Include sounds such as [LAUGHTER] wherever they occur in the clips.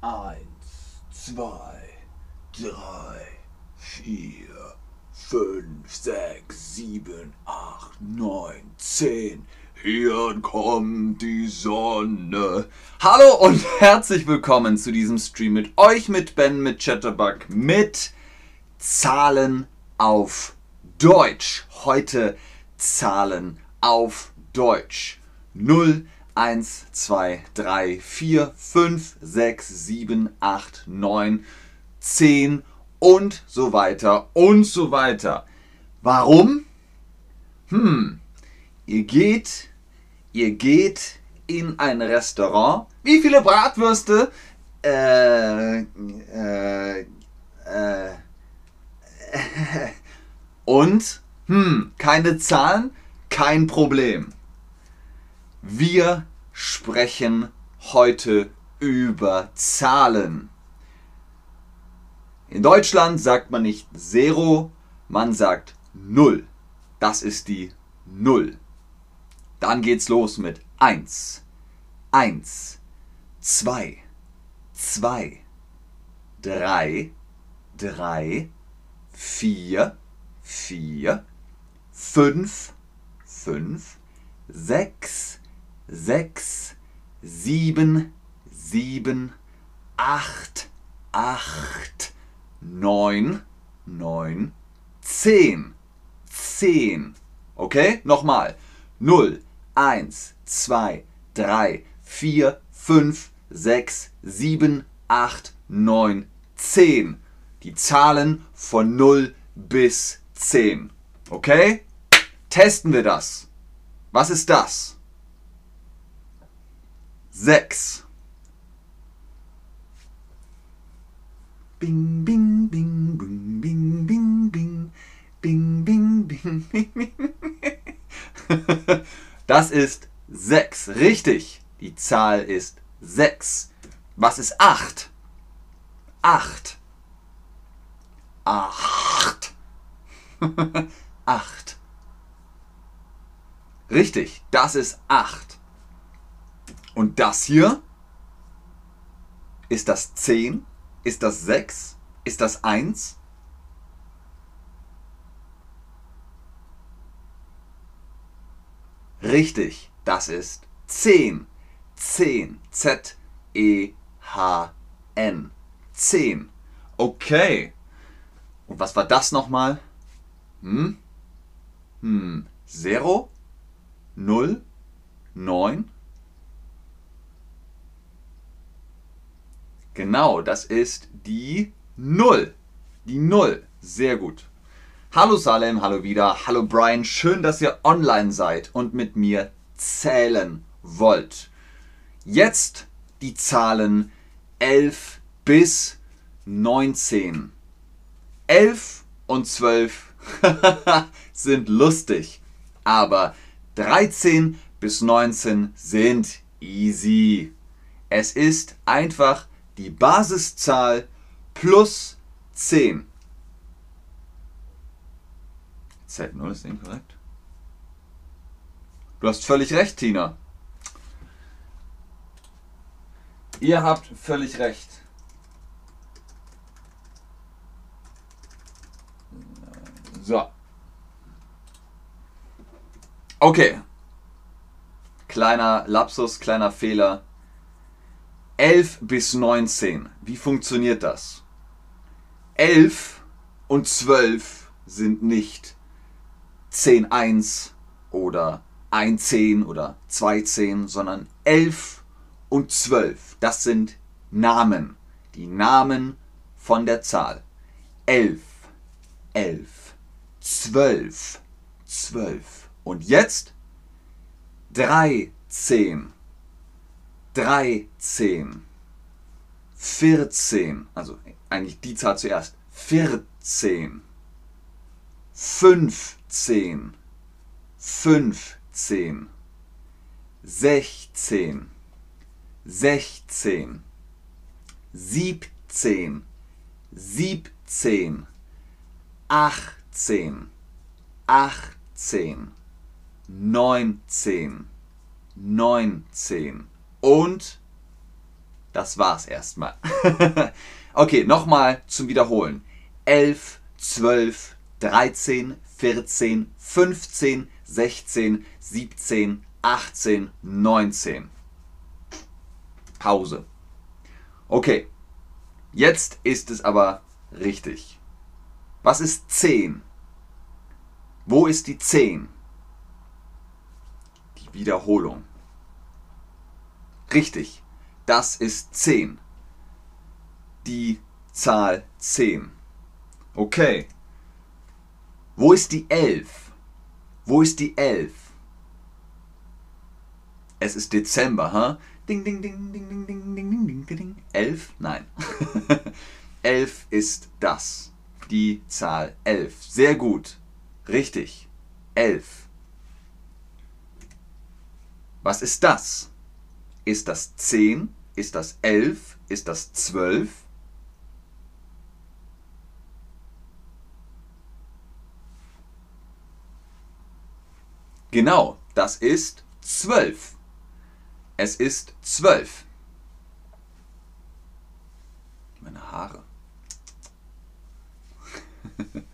Eins, zwei, drei, vier, fünf, sechs, sieben, acht, neun, zehn. Hier kommt die Sonne. Hallo und [LAUGHS] herzlich willkommen zu diesem Stream mit euch, mit Ben, mit Chatterbug, mit Zahlen auf Deutsch. Heute Zahlen auf Deutsch. 0, 1, 2, 3, 4, 5, 6, 7, 8, 9, 10 und so weiter und so weiter. Warum? Hm, ihr geht, ihr geht in ein Restaurant. Wie viele Bratwürste? Äh, äh, äh, [LAUGHS] und, hm, keine Zahlen, kein Problem. Wir sprechen heute über Zahlen. In Deutschland sagt man nicht Zero, man sagt Null. Das ist die Null. Dann geht's los mit 1, 1, 2, 2, 3, 3, 4, 4, 5, 5, 6, 6, 7, 7, 8, 8, 9, 9, 10, 10. Okay? Nochmal. 0, 1, 2, 3, 4, 5, 6, 7, 8, 9, 10. Die Zahlen von 0 bis 10. Okay? Testen wir das. Was ist das? 6. Bing, bing, bing, bing, bing, bing, bing. Bing, bing, bing, bing, bing. Das ist 6. Richtig. Die Zahl ist 6. Was ist 8? 8. 8. 8. Richtig, das ist 8. Und das hier? Ist das 10? Ist das 6? Ist das 1? Richtig, das ist 10. 10. Z-E-H-N. 10. Okay. Und was war das nochmal? Hm? Hm. 0? 0? 9? Genau, das ist die 0. Die 0. Sehr gut. Hallo Salem, hallo wieder, hallo Brian, schön, dass ihr online seid und mit mir zählen wollt. Jetzt die Zahlen 11 bis 19. 11 und 12 [LAUGHS] sind lustig, aber 13 bis 19 sind easy. Es ist einfach die Basiszahl plus 10. Z0 ist inkorrekt. Du hast völlig recht, Tina. Ihr habt völlig recht. So. Okay. Kleiner Lapsus, kleiner Fehler. 11 bis 19. Wie funktioniert das? 11 und 12 sind nicht 10-1 oder 1-10 oder 2-10, sondern 11 und 12. Das sind Namen. Die Namen von der Zahl. 11, 11, 12, 12. Und jetzt 13, 13, 14. Also eigentlich die Zahl zuerst. 14, 15, 15, 16, 16, 17, 17, 18, 18, 19, 19 und Das war's erstmal. [LAUGHS] okay, nochmal zum Wiederholen. 11, 12, 13, 14, 15, 16, 17, 18, 19. Pause. Okay, jetzt ist es aber richtig. Was ist 10? Wo ist die 10? Die Wiederholung. Richtig, das ist 10. Die Zahl 10. Okay. Wo ist die 11? Wo ist die 11? Es ist Dezember, ha? Ding, ding, ding, ding, ding, ding, ding, ding, ding, ding. 11? Nein. [LAUGHS] 11 ist das. Die Zahl 11. Sehr gut. Richtig. 11. Was ist das? Ist das 10? Ist das 11? Ist das 12? Genau, das ist 12. Es ist 12. Meine Haare. [LAUGHS]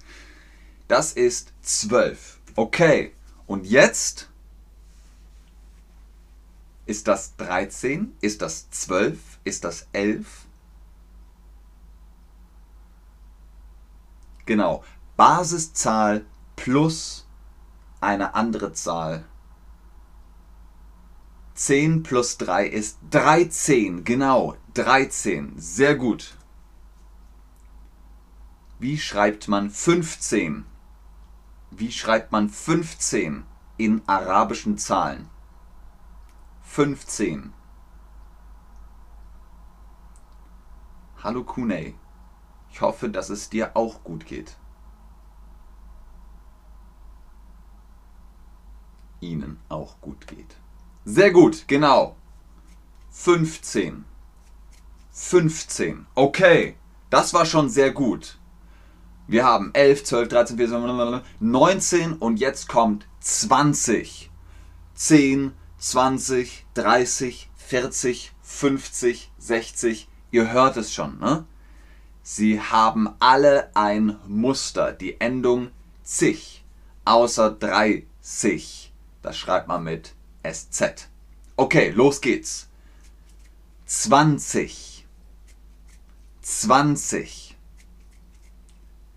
Das ist 12. Okay, und jetzt ist das 13? Ist das 12? Ist das 11? Genau. Basiszahl plus eine andere Zahl. 10 plus 3 ist 13. Genau, 13. Sehr gut. Wie schreibt man 15? Wie schreibt man 15 in arabischen Zahlen? 15. Hallo Kunei. Ich hoffe, dass es dir auch gut geht. Ihnen auch gut geht. Sehr gut, genau. 15. 15. Okay, das war schon sehr gut. Wir haben 11, 12, 13, 14, 19 und jetzt kommt 20. 10, 20, 30, 40, 50, 60. Ihr hört es schon, ne? Sie haben alle ein Muster, die Endung zig, außer 30. Das schreibt man mit SZ. Okay, los geht's. 20, 20,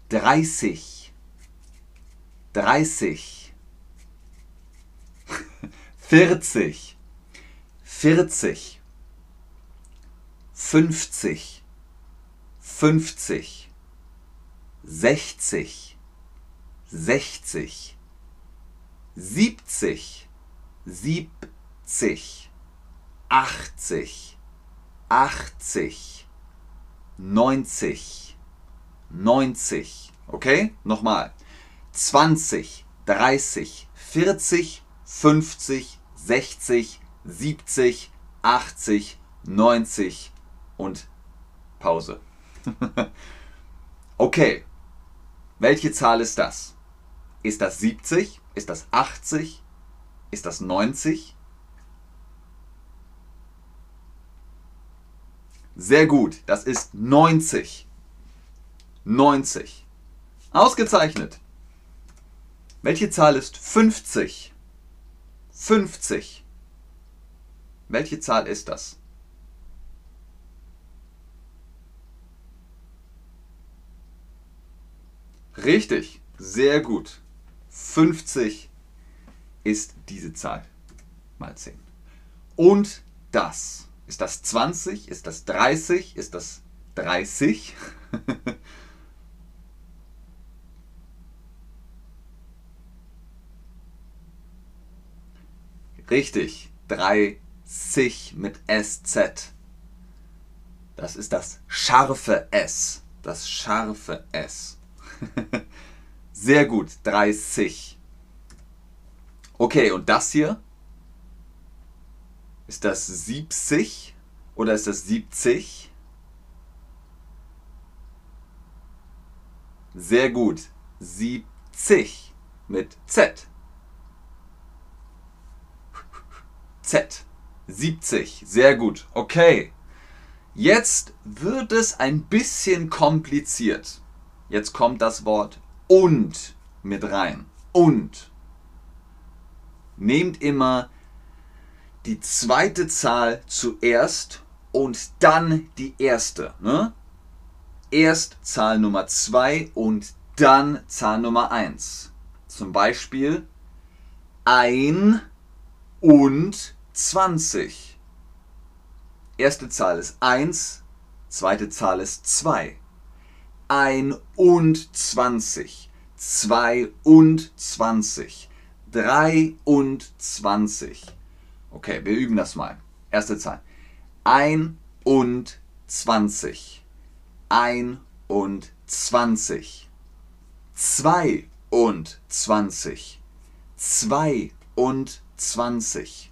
30, 30, vierzig, vierzig, fünfzig, fünfzig, sechzig, sechzig, siebzig, siebzig, achtzig, achtzig, neunzig, neunzig. Okay? Nochmal. zwanzig, dreißig, vierzig. 50, 60, 70, 80, 90 und Pause. [LAUGHS] okay, welche Zahl ist das? Ist das 70? Ist das 80? Ist das 90? Sehr gut, das ist 90. 90. Ausgezeichnet. Welche Zahl ist 50? 50. Welche Zahl ist das? Richtig, sehr gut. 50 ist diese Zahl mal 10. Und das. Ist das 20? Ist das 30? Ist das 30? [LAUGHS] Richtig. 30 mit SZ. Das ist das scharfe S. Das scharfe S. [LAUGHS] Sehr gut. 30. Okay, und das hier? Ist das 70 oder ist das 70? Sehr gut. 70 mit Z. Z. 70. Sehr gut. Okay. Jetzt wird es ein bisschen kompliziert. Jetzt kommt das Wort und mit rein. Und. Nehmt immer die zweite Zahl zuerst und dann die erste. Ne? Erst Zahl Nummer 2 und dann Zahl Nummer 1. Zum Beispiel ein und 20. Erste Zahl ist 1, zweite Zahl ist 2. Ein und 20. 22. 23. Okay, wir üben das mal. Erste Zahl. 21. 21. 22. 22.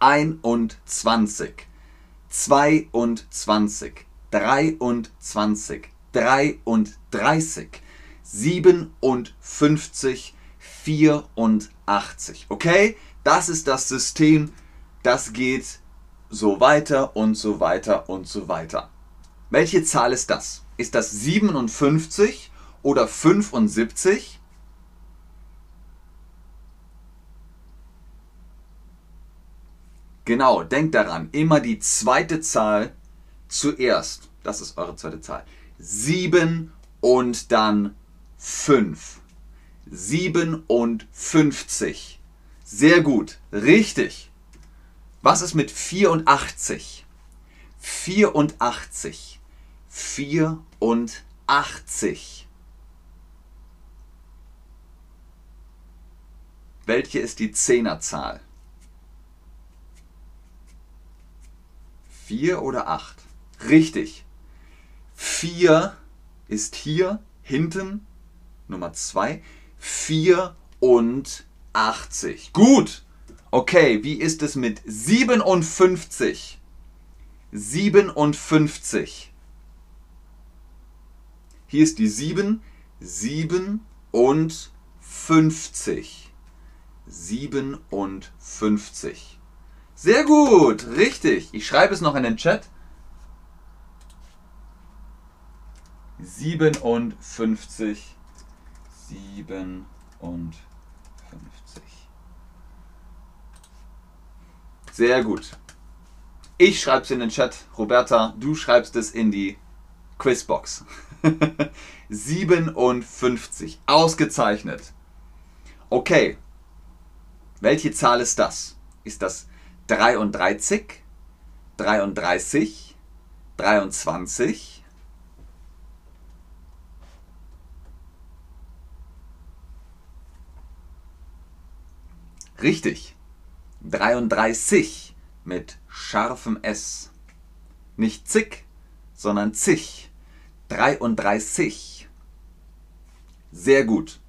21. 22. 23. 33. 57. 84. Okay, das ist das System. Das geht so weiter und so weiter und so weiter. Welche Zahl ist das? Ist das 57 oder 75? Genau, denkt daran, immer die zweite Zahl zuerst. Das ist eure zweite Zahl. 7 und dann 5. 57. Sehr gut, richtig. Was ist mit 84? 84. 84. Welche ist die Zehnerzahl? 4 oder 8? Richtig. 4 ist hier hinten Nummer 2. 84. Gut. Okay, wie ist es mit 57? 57. Hier ist die 7. 57. 57. Sehr gut, richtig. Ich schreibe es noch in den Chat. 57. 57. Sehr gut. Ich schreibe es in den Chat. Roberta, du schreibst es in die Quizbox. [LAUGHS] 57. Ausgezeichnet. Okay. Welche Zahl ist das? Ist das 33? 33? 23? Richtig. 33 mit scharfem S. Nicht zick, sondern zig. 33. Sehr gut.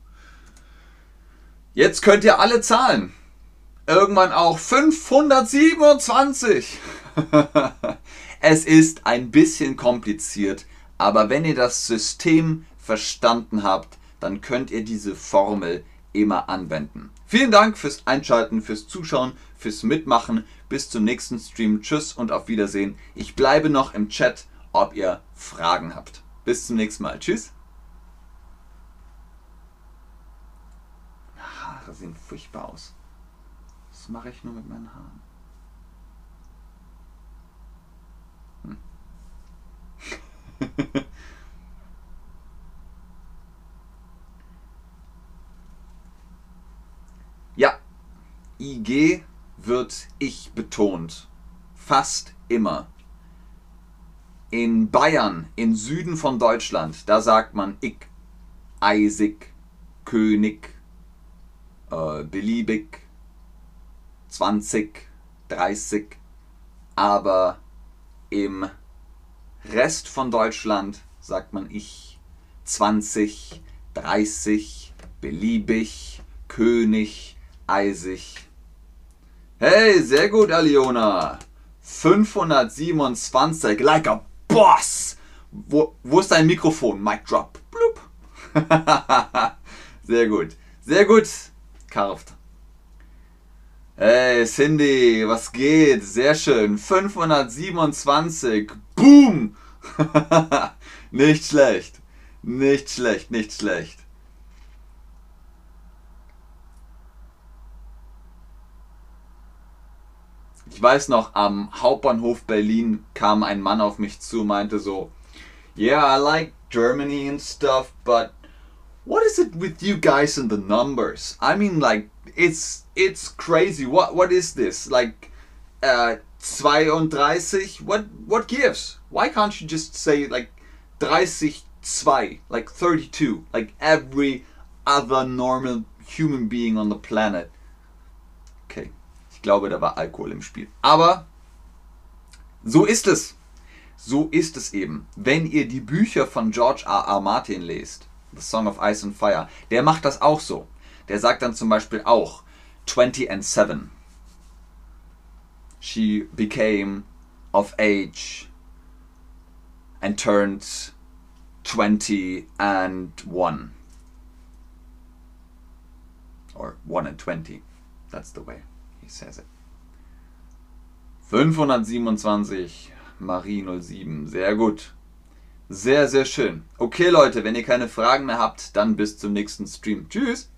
Jetzt könnt ihr alle zahlen. Irgendwann auch 527. [LAUGHS] es ist ein bisschen kompliziert, aber wenn ihr das System verstanden habt, dann könnt ihr diese Formel immer anwenden. Vielen Dank fürs Einschalten, fürs Zuschauen, fürs Mitmachen. Bis zum nächsten Stream. Tschüss und auf Wiedersehen. Ich bleibe noch im Chat, ob ihr Fragen habt. Bis zum nächsten Mal. Tschüss. Haare sehen furchtbar aus. Mache ich nur mit meinen Haaren? Hm. [LAUGHS] Ja, IG wird ich betont. Fast immer. In Bayern, im Süden von Deutschland, da sagt man ich, eisig, König, äh, beliebig, 20, 30. Aber im Rest von Deutschland sagt man ich. 20, 30, beliebig, König, eisig. Hey, sehr gut, Aliona. 527, like a boss. Wo, wo ist dein Mikrofon? Mic drop. Bloop. [LAUGHS] sehr gut. Sehr gut. Karft. Hey Cindy, was geht? Sehr schön. 527. Boom. [LAUGHS] nicht schlecht. Nicht schlecht, nicht schlecht. Ich weiß noch, am Hauptbahnhof Berlin kam ein Mann auf mich zu und meinte so, Yeah, I like Germany and stuff, but what is it with you guys and the numbers? I mean, like, it's it's crazy. What what is this? Like, uh, 32? What what gives? Why can't you just say like 32, like 32, like every other normal human being on the planet? Okay, ich glaube, da war Alkohol im Spiel. Aber so ist es. So ist es eben. Wenn ihr die Bücher von George R. R. Martin lest, The Song of Ice and Fire, der macht das auch so. Der sagt dann zum Beispiel auch 20 and 7. She became of age and turned 20 and 1. Or 1 and 20. That's the way he says it. 527 Marie 07. Sehr gut. Sehr, sehr schön. Okay, Leute, wenn ihr keine Fragen mehr habt, dann bis zum nächsten Stream. Tschüss.